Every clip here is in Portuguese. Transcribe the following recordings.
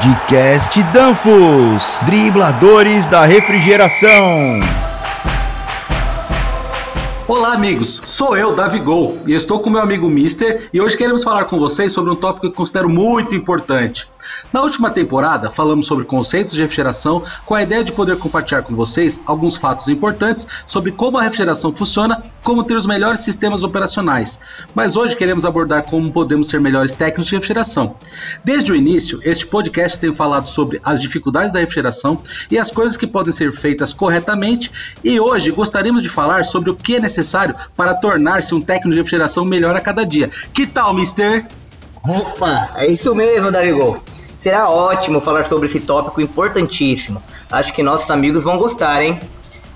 Podcast Danfos, dribladores da refrigeração. Olá, amigos. Sou eu, Davi Gol, e estou com meu amigo Mister, e hoje queremos falar com vocês sobre um tópico que considero muito importante. Na última temporada, falamos sobre conceitos de refrigeração com a ideia de poder compartilhar com vocês alguns fatos importantes sobre como a refrigeração funciona, como ter os melhores sistemas operacionais. Mas hoje queremos abordar como podemos ser melhores técnicos de refrigeração. Desde o início, este podcast tem falado sobre as dificuldades da refrigeração e as coisas que podem ser feitas corretamente, e hoje gostaríamos de falar sobre o que é necessário para tornar tornar-se um técnico de refrigeração melhor a cada dia. Que tal, mister? Opa, é isso mesmo, Davigol. Será ótimo falar sobre esse tópico importantíssimo. Acho que nossos amigos vão gostar, hein?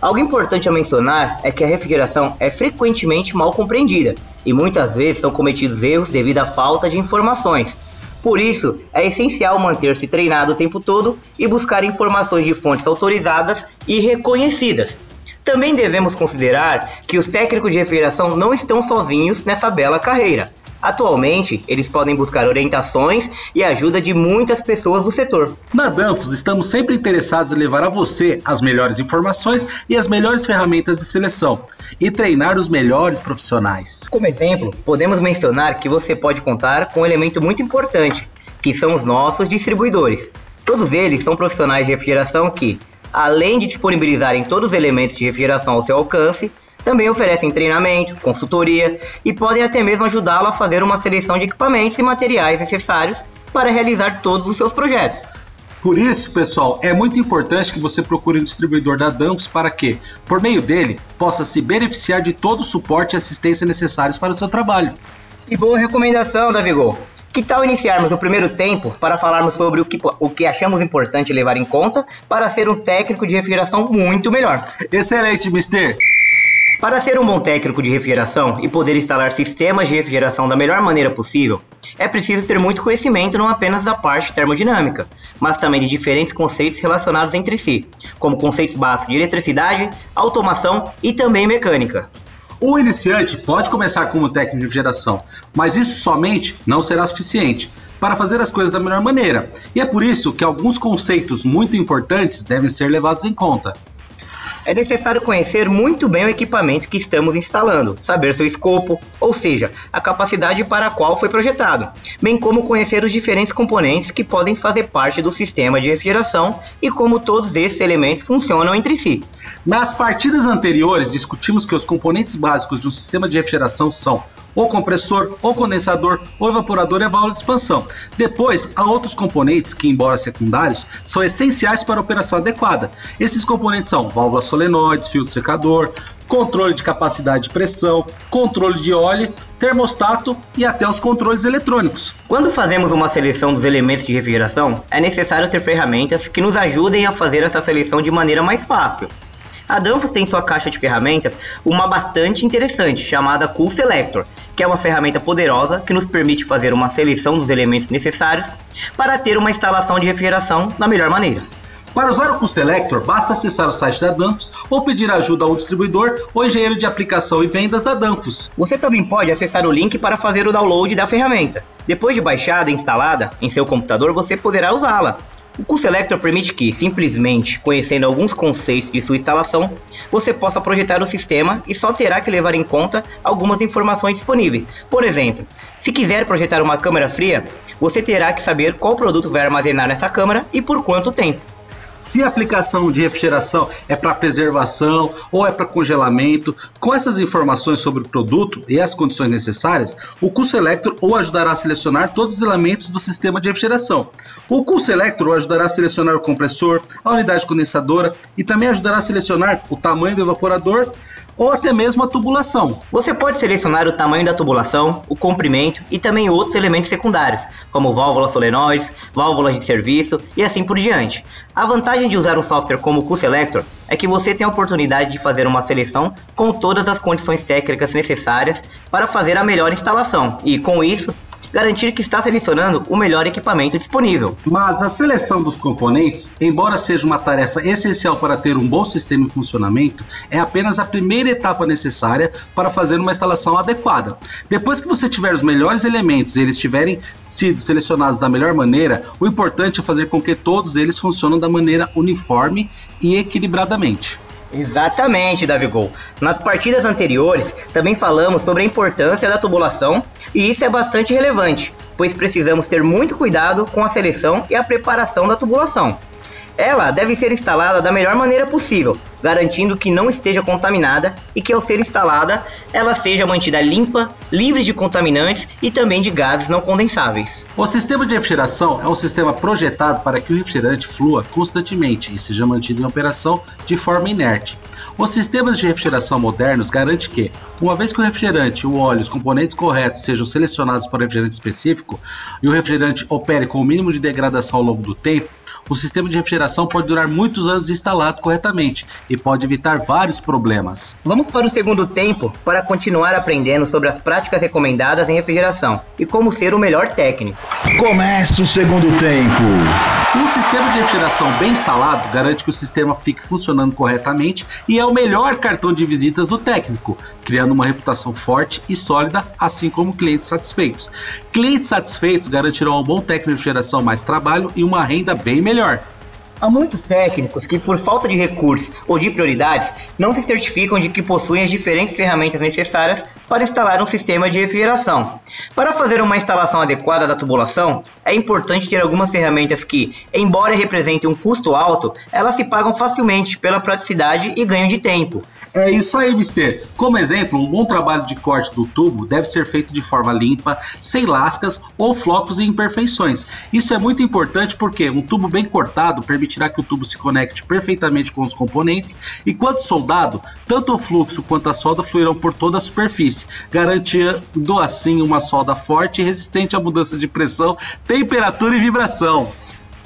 Algo importante a mencionar é que a refrigeração é frequentemente mal compreendida e muitas vezes são cometidos erros devido à falta de informações. Por isso, é essencial manter-se treinado o tempo todo e buscar informações de fontes autorizadas e reconhecidas, também devemos considerar que os técnicos de refrigeração não estão sozinhos nessa bela carreira. Atualmente, eles podem buscar orientações e ajuda de muitas pessoas do setor. Na Danfos, estamos sempre interessados em levar a você as melhores informações e as melhores ferramentas de seleção e treinar os melhores profissionais. Como exemplo, podemos mencionar que você pode contar com um elemento muito importante, que são os nossos distribuidores. Todos eles são profissionais de refrigeração que, além de disponibilizarem todos os elementos de refrigeração ao seu alcance, também oferecem treinamento, consultoria e podem até mesmo ajudá-lo a fazer uma seleção de equipamentos e materiais necessários para realizar todos os seus projetos. Por isso, pessoal, é muito importante que você procure um distribuidor da Danfoss para que, por meio dele, possa se beneficiar de todo o suporte e assistência necessários para o seu trabalho. E boa recomendação, Davigol. Que tal iniciarmos o primeiro tempo para falarmos sobre o que, o que achamos importante levar em conta para ser um técnico de refrigeração muito melhor? Excelente, Mister! Para ser um bom técnico de refrigeração e poder instalar sistemas de refrigeração da melhor maneira possível, é preciso ter muito conhecimento não apenas da parte termodinâmica, mas também de diferentes conceitos relacionados entre si, como conceitos básicos de eletricidade, automação e também mecânica. O iniciante pode começar como técnico de geração, mas isso somente não será suficiente para fazer as coisas da melhor maneira. E é por isso que alguns conceitos muito importantes devem ser levados em conta é necessário conhecer muito bem o equipamento que estamos instalando, saber seu escopo, ou seja, a capacidade para a qual foi projetado, bem como conhecer os diferentes componentes que podem fazer parte do sistema de refrigeração e como todos esses elementos funcionam entre si. Nas partidas anteriores, discutimos que os componentes básicos de um sistema de refrigeração são ou compressor, ou condensador, ou evaporador e a válvula de expansão. Depois, há outros componentes que, embora secundários, são essenciais para a operação adequada. Esses componentes são válvulas solenoides, filtro secador, controle de capacidade de pressão, controle de óleo, termostato e até os controles eletrônicos. Quando fazemos uma seleção dos elementos de refrigeração, é necessário ter ferramentas que nos ajudem a fazer essa seleção de maneira mais fácil. A Danfoss tem em sua caixa de ferramentas uma bastante interessante chamada Cool Selector, que é uma ferramenta poderosa que nos permite fazer uma seleção dos elementos necessários para ter uma instalação de refrigeração da melhor maneira. Para usar o Selector, basta acessar o site da Danfoss ou pedir ajuda ao distribuidor ou engenheiro de aplicação e vendas da Danfoss. Você também pode acessar o link para fazer o download da ferramenta. Depois de baixada e instalada em seu computador, você poderá usá-la. O Cool Selector permite que, simplesmente conhecendo alguns conceitos de sua instalação, você possa projetar o sistema e só terá que levar em conta algumas informações disponíveis. Por exemplo, se quiser projetar uma câmara fria, você terá que saber qual produto vai armazenar nessa câmara e por quanto tempo. Se a aplicação de refrigeração é para preservação ou é para congelamento, com essas informações sobre o produto e as condições necessárias, o Cool Selector ou ajudará a selecionar todos os elementos do sistema de refrigeração. O Cool Selector ajudará a selecionar o compressor, a unidade condensadora e também ajudará a selecionar o tamanho do evaporador ou até mesmo a tubulação. Você pode selecionar o tamanho da tubulação, o comprimento e também outros elementos secundários, como válvulas solenoides, válvulas de serviço e assim por diante. A vantagem de usar um software como o QSelector é que você tem a oportunidade de fazer uma seleção com todas as condições técnicas necessárias para fazer a melhor instalação e, com isso, garantir que está selecionando o melhor equipamento disponível. Mas a seleção dos componentes, embora seja uma tarefa essencial para ter um bom sistema em funcionamento, é apenas a primeira etapa necessária para fazer uma instalação adequada. Depois que você tiver os melhores elementos e eles tiverem sido selecionados da melhor maneira, o importante é fazer com que todos eles funcionem da maneira uniforme e equilibradamente. Exatamente, Davigol. Nas partidas anteriores, também falamos sobre a importância da tubulação e isso é bastante relevante, pois precisamos ter muito cuidado com a seleção e a preparação da tubulação. Ela deve ser instalada da melhor maneira possível, garantindo que não esteja contaminada e que ao ser instalada ela seja mantida limpa, livre de contaminantes e também de gases não condensáveis. O sistema de refrigeração é um sistema projetado para que o refrigerante flua constantemente e seja mantido em operação de forma inerte. Os sistemas de refrigeração modernos garantem que, uma vez que o refrigerante, o óleo e os componentes corretos sejam selecionados para o refrigerante específico e o refrigerante opere com o mínimo de degradação ao longo do tempo, o sistema de refrigeração pode durar muitos anos instalado corretamente e pode evitar vários problemas. Vamos para o segundo tempo para continuar aprendendo sobre as práticas recomendadas em refrigeração e como ser o melhor técnico. Começa o segundo tempo. Um sistema de refrigeração bem instalado garante que o sistema fique funcionando corretamente e é o melhor cartão de visitas do técnico, criando uma reputação forte e sólida, assim como clientes satisfeitos. Clientes satisfeitos garantirão um bom técnico de refrigeração mais trabalho e uma renda bem melhor. Há muitos técnicos que, por falta de recursos ou de prioridades, não se certificam de que possuem as diferentes ferramentas necessárias para instalar um sistema de refrigeração. Para fazer uma instalação adequada da tubulação, é importante ter algumas ferramentas que, embora representem um custo alto, elas se pagam facilmente pela praticidade e ganho de tempo. É isso aí, Mister. Como exemplo, um bom trabalho de corte do tubo deve ser feito de forma limpa, sem lascas ou flocos e imperfeições. Isso é muito importante porque um tubo bem cortado permitirá que o tubo se conecte perfeitamente com os componentes e, quando soldado, tanto o fluxo quanto a solda fluirão por toda a superfície, garantindo assim uma solda forte e resistente à mudança de pressão, temperatura e vibração.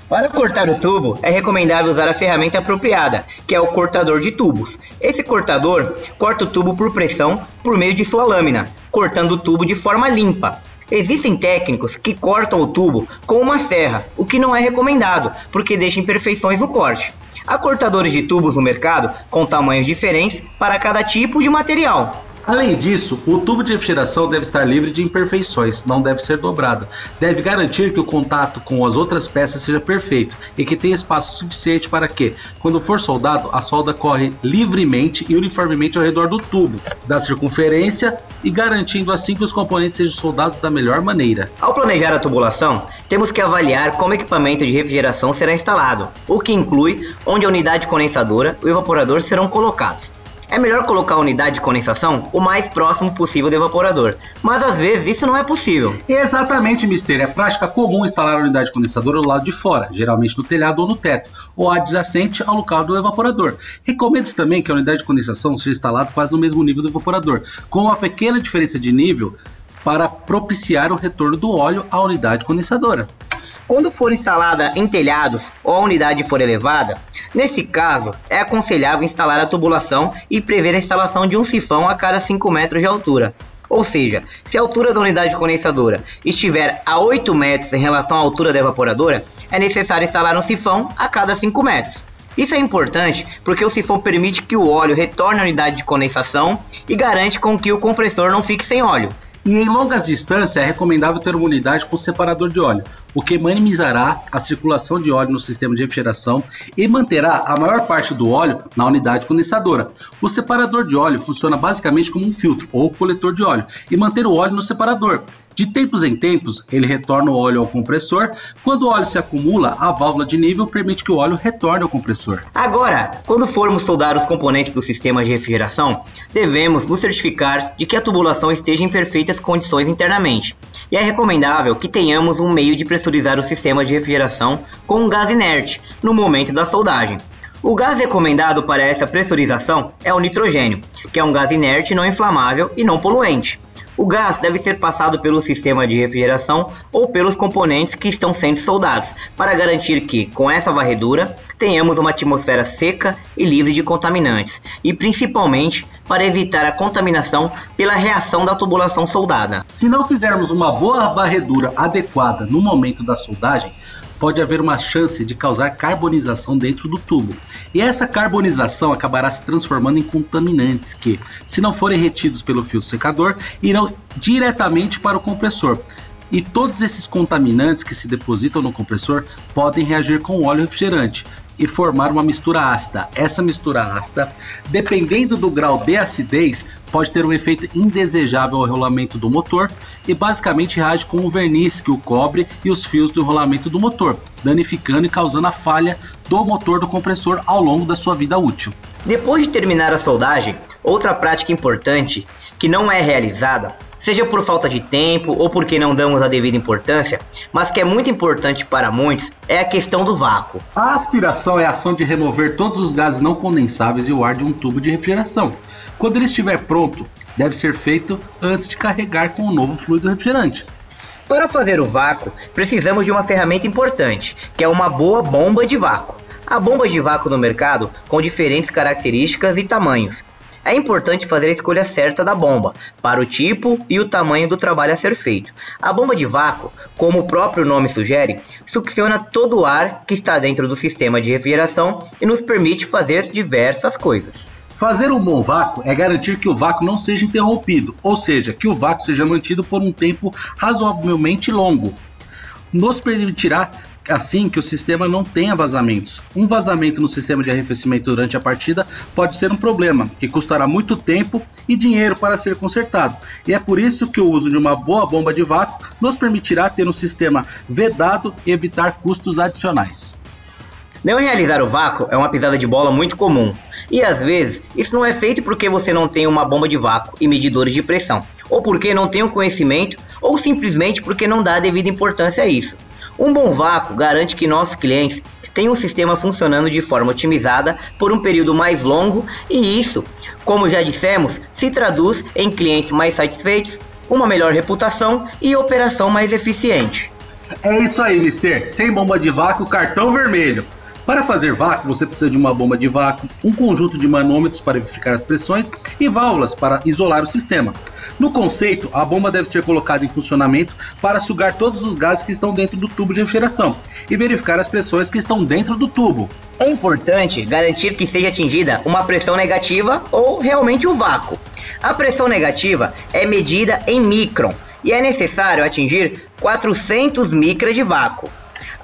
Para cortar o tubo, é recomendável usar a ferramenta apropriada, que é o cortador de tubos. Esse cortador corta o tubo por pressão por meio de sua lâmina, cortando o tubo de forma limpa. Existem técnicos que cortam o tubo com uma serra, o que não é recomendado, porque deixa imperfeições no corte. Há cortadores de tubos no mercado com tamanhos diferentes para cada tipo de material. Além disso, o tubo de refrigeração deve estar livre de imperfeições, não deve ser dobrado. Deve garantir que o contato com as outras peças seja perfeito e que tenha espaço suficiente para que, quando for soldado, a solda corre livremente e uniformemente ao redor do tubo, da circunferência e garantindo assim que os componentes sejam soldados da melhor maneira. Ao planejar a tubulação, temos que avaliar como o equipamento de refrigeração será instalado, o que inclui onde a unidade condensadora e o evaporador serão colocados. É melhor colocar a unidade de condensação o mais próximo possível do evaporador, mas às vezes isso não é possível. Exatamente, Mister. É prática comum instalar a unidade condensadora do lado de fora, geralmente no telhado ou no teto, ou adjacente ao local do evaporador. Recomenda-se também que a unidade de condensação seja instalada quase no mesmo nível do evaporador, com uma pequena diferença de nível para propiciar o retorno do óleo à unidade condensadora. Quando for instalada em telhados ou a unidade for elevada, nesse caso é aconselhável instalar a tubulação e prever a instalação de um sifão a cada 5 metros de altura. Ou seja, se a altura da unidade condensadora estiver a 8 metros em relação à altura da evaporadora, é necessário instalar um sifão a cada 5 metros. Isso é importante porque o sifão permite que o óleo retorne à unidade de condensação e garante com que o compressor não fique sem óleo. E em longas distâncias é recomendável ter uma unidade com separador de óleo, o que minimizará a circulação de óleo no sistema de refrigeração e manterá a maior parte do óleo na unidade condensadora. O separador de óleo funciona basicamente como um filtro ou coletor de óleo e manter o óleo no separador. De tempos em tempos, ele retorna o óleo ao compressor. Quando o óleo se acumula, a válvula de nível permite que o óleo retorne ao compressor. Agora, quando formos soldar os componentes do sistema de refrigeração, devemos nos certificar de que a tubulação esteja em perfeitas condições internamente. E é recomendável que tenhamos um meio de pressurizar o sistema de refrigeração com um gás inerte no momento da soldagem. O gás recomendado para essa pressurização é o nitrogênio, que é um gás inerte não inflamável e não poluente. O gás deve ser passado pelo sistema de refrigeração ou pelos componentes que estão sendo soldados, para garantir que, com essa varredura, tenhamos uma atmosfera seca e livre de contaminantes, e principalmente para evitar a contaminação pela reação da tubulação soldada. Se não fizermos uma boa varredura adequada no momento da soldagem, pode haver uma chance de causar carbonização dentro do tubo. E essa carbonização acabará se transformando em contaminantes que, se não forem retidos pelo filtro secador, irão diretamente para o compressor. E todos esses contaminantes que se depositam no compressor podem reagir com o óleo refrigerante, e formar uma mistura ácida. Essa mistura ácida, dependendo do grau de acidez, pode ter um efeito indesejável ao rolamento do motor e basicamente reage com o verniz que o cobre e os fios do rolamento do motor, danificando e causando a falha do motor do compressor ao longo da sua vida útil. Depois de terminar a soldagem, outra prática importante que não é realizada seja por falta de tempo ou porque não damos a devida importância, mas que é muito importante para muitos, é a questão do vácuo. A aspiração é a ação de remover todos os gases não condensáveis e o ar de um tubo de refrigeração. Quando ele estiver pronto, deve ser feito antes de carregar com o novo fluido refrigerante. Para fazer o vácuo, precisamos de uma ferramenta importante, que é uma boa bomba de vácuo. Há bombas de vácuo no mercado com diferentes características e tamanhos, é importante fazer a escolha certa da bomba, para o tipo e o tamanho do trabalho a ser feito. A bomba de vácuo, como o próprio nome sugere, succiona todo o ar que está dentro do sistema de refrigeração e nos permite fazer diversas coisas. Fazer um bom vácuo é garantir que o vácuo não seja interrompido, ou seja, que o vácuo seja mantido por um tempo razoavelmente longo. Nos permitirá assim que o sistema não tenha vazamentos. Um vazamento no sistema de arrefecimento durante a partida pode ser um problema, que custará muito tempo e dinheiro para ser consertado. E é por isso que o uso de uma boa bomba de vácuo nos permitirá ter um sistema vedado e evitar custos adicionais. Não realizar o vácuo é uma pisada de bola muito comum. E às vezes, isso não é feito porque você não tem uma bomba de vácuo e medidores de pressão, ou porque não tem o conhecimento, ou simplesmente porque não dá a devida importância a isso. Um bom vácuo garante que nossos clientes tenham um sistema funcionando de forma otimizada por um período mais longo e isso, como já dissemos, se traduz em clientes mais satisfeitos, uma melhor reputação e operação mais eficiente. É isso aí, Mister. Sem bomba de vácuo, cartão vermelho. Para fazer vácuo, você precisa de uma bomba de vácuo, um conjunto de manômetros para verificar as pressões e válvulas para isolar o sistema. No conceito, a bomba deve ser colocada em funcionamento para sugar todos os gases que estão dentro do tubo de refrigeração e verificar as pressões que estão dentro do tubo. É importante garantir que seja atingida uma pressão negativa ou realmente o um vácuo. A pressão negativa é medida em micron e é necessário atingir 400 micras de vácuo.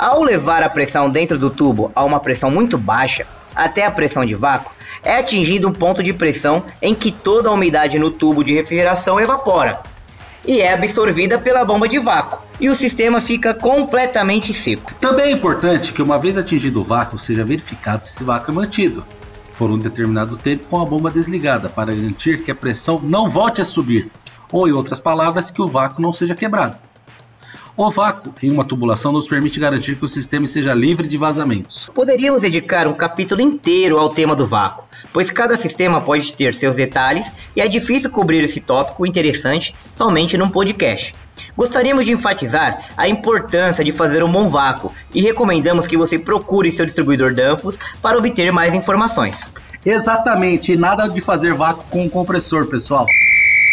Ao levar a pressão dentro do tubo a uma pressão muito baixa, até a pressão de vácuo, é atingido um ponto de pressão em que toda a umidade no tubo de refrigeração evapora e é absorvida pela bomba de vácuo, e o sistema fica completamente seco. Também é importante que, uma vez atingido o vácuo, seja verificado se esse vácuo é mantido por um determinado tempo com a bomba desligada, para garantir que a pressão não volte a subir, ou, em outras palavras, que o vácuo não seja quebrado. O vácuo em uma tubulação nos permite garantir que o sistema esteja livre de vazamentos. Poderíamos dedicar um capítulo inteiro ao tema do vácuo, pois cada sistema pode ter seus detalhes e é difícil cobrir esse tópico interessante somente num podcast. Gostaríamos de enfatizar a importância de fazer um bom vácuo e recomendamos que você procure seu distribuidor Danfoss para obter mais informações. Exatamente, nada de fazer vácuo com o compressor, pessoal.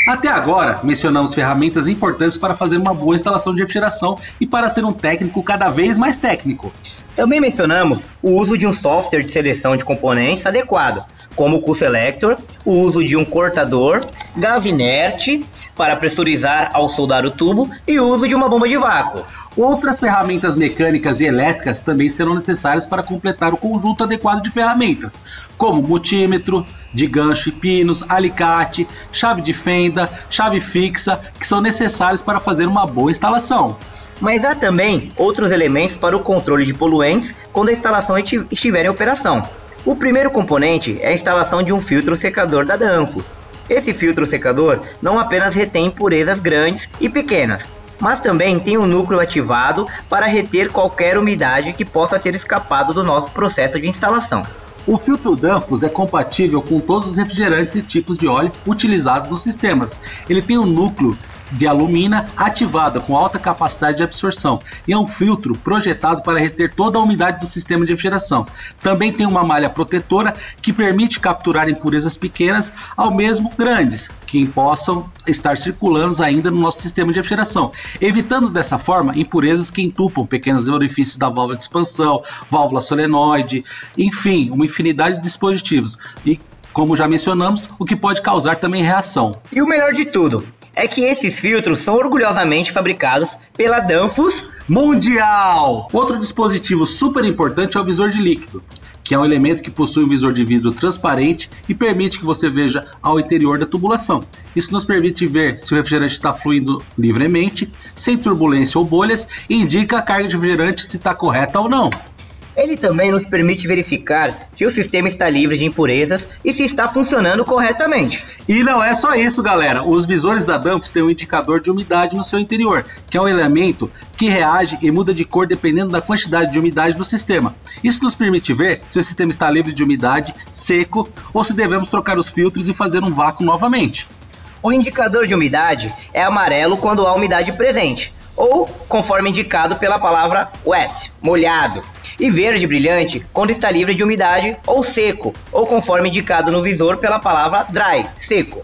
Até agora, mencionamos ferramentas importantes para fazer uma boa instalação de refrigeração e para ser um técnico cada vez mais técnico. Também mencionamos o uso de um software de seleção de componentes adequado, como o Q-Selector, o uso de um cortador, gás inerte para pressurizar ao soldar o tubo e o uso de uma bomba de vácuo. Outras ferramentas mecânicas e elétricas também serão necessárias para completar o conjunto adequado de ferramentas, como multímetro, de gancho e pinos, alicate, chave de fenda, chave fixa, que são necessários para fazer uma boa instalação. Mas há também outros elementos para o controle de poluentes quando a instalação estiver em operação. O primeiro componente é a instalação de um filtro secador da Danfoss. Esse filtro secador não apenas retém impurezas grandes e pequenas, mas também tem um núcleo ativado para reter qualquer umidade que possa ter escapado do nosso processo de instalação. O filtro Danfoss é compatível com todos os refrigerantes e tipos de óleo utilizados nos sistemas. Ele tem um núcleo de alumina ativada com alta capacidade de absorção e é um filtro projetado para reter toda a umidade do sistema de refrigeração. Também tem uma malha protetora que permite capturar impurezas pequenas ao mesmo grandes, que possam estar circulando ainda no nosso sistema de refrigeração, evitando dessa forma impurezas que entupam pequenos orifícios da válvula de expansão, válvula solenoide, enfim, uma infinidade de dispositivos. E como já mencionamos, o que pode causar também reação. E o melhor de tudo é que esses filtros são orgulhosamente fabricados pela Danfoss Mundial. Outro dispositivo super importante é o visor de líquido, que é um elemento que possui um visor de vidro transparente e permite que você veja ao interior da tubulação. Isso nos permite ver se o refrigerante está fluindo livremente, sem turbulência ou bolhas, e indica a carga de refrigerante se está correta ou não. Ele também nos permite verificar se o sistema está livre de impurezas e se está funcionando corretamente. E não é só isso, galera. Os visores da Danfoss têm um indicador de umidade no seu interior, que é um elemento que reage e muda de cor dependendo da quantidade de umidade do sistema. Isso nos permite ver se o sistema está livre de umidade, seco ou se devemos trocar os filtros e fazer um vácuo novamente. O indicador de umidade é amarelo quando há umidade presente, ou conforme indicado pela palavra wet, molhado e verde brilhante quando está livre de umidade ou seco, ou conforme indicado no visor pela palavra dry, seco.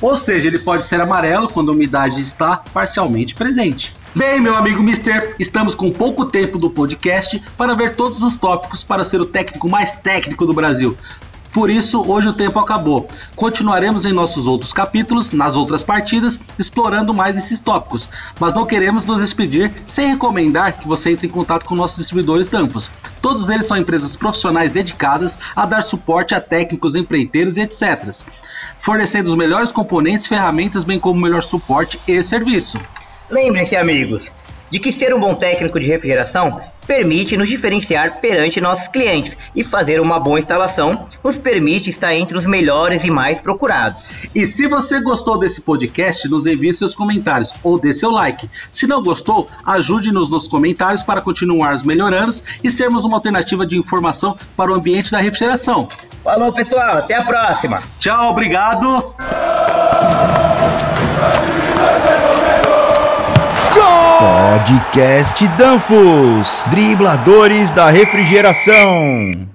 Ou seja, ele pode ser amarelo quando a umidade está parcialmente presente. Bem, meu amigo Mister, estamos com pouco tempo do podcast para ver todos os tópicos para ser o técnico mais técnico do Brasil. Por isso, hoje o tempo acabou. Continuaremos em nossos outros capítulos, nas outras partidas, explorando mais esses tópicos. Mas não queremos nos despedir sem recomendar que você entre em contato com nossos distribuidores Danfoss. Todos eles são empresas profissionais dedicadas a dar suporte a técnicos, empreiteiros e etc. Fornecendo os melhores componentes, ferramentas, bem como o melhor suporte e serviço. Lembrem-se, amigos, de que ser um bom técnico de refrigeração permite nos diferenciar perante nossos clientes e fazer uma boa instalação nos permite estar entre os melhores e mais procurados. E se você gostou desse podcast, nos envie seus comentários ou dê seu like. Se não gostou, ajude-nos nos comentários para continuarmos melhorando e sermos uma alternativa de informação para o ambiente da refrigeração. Falou, pessoal, até a próxima. Tchau, obrigado. Podcast Danfos, dribladores da refrigeração.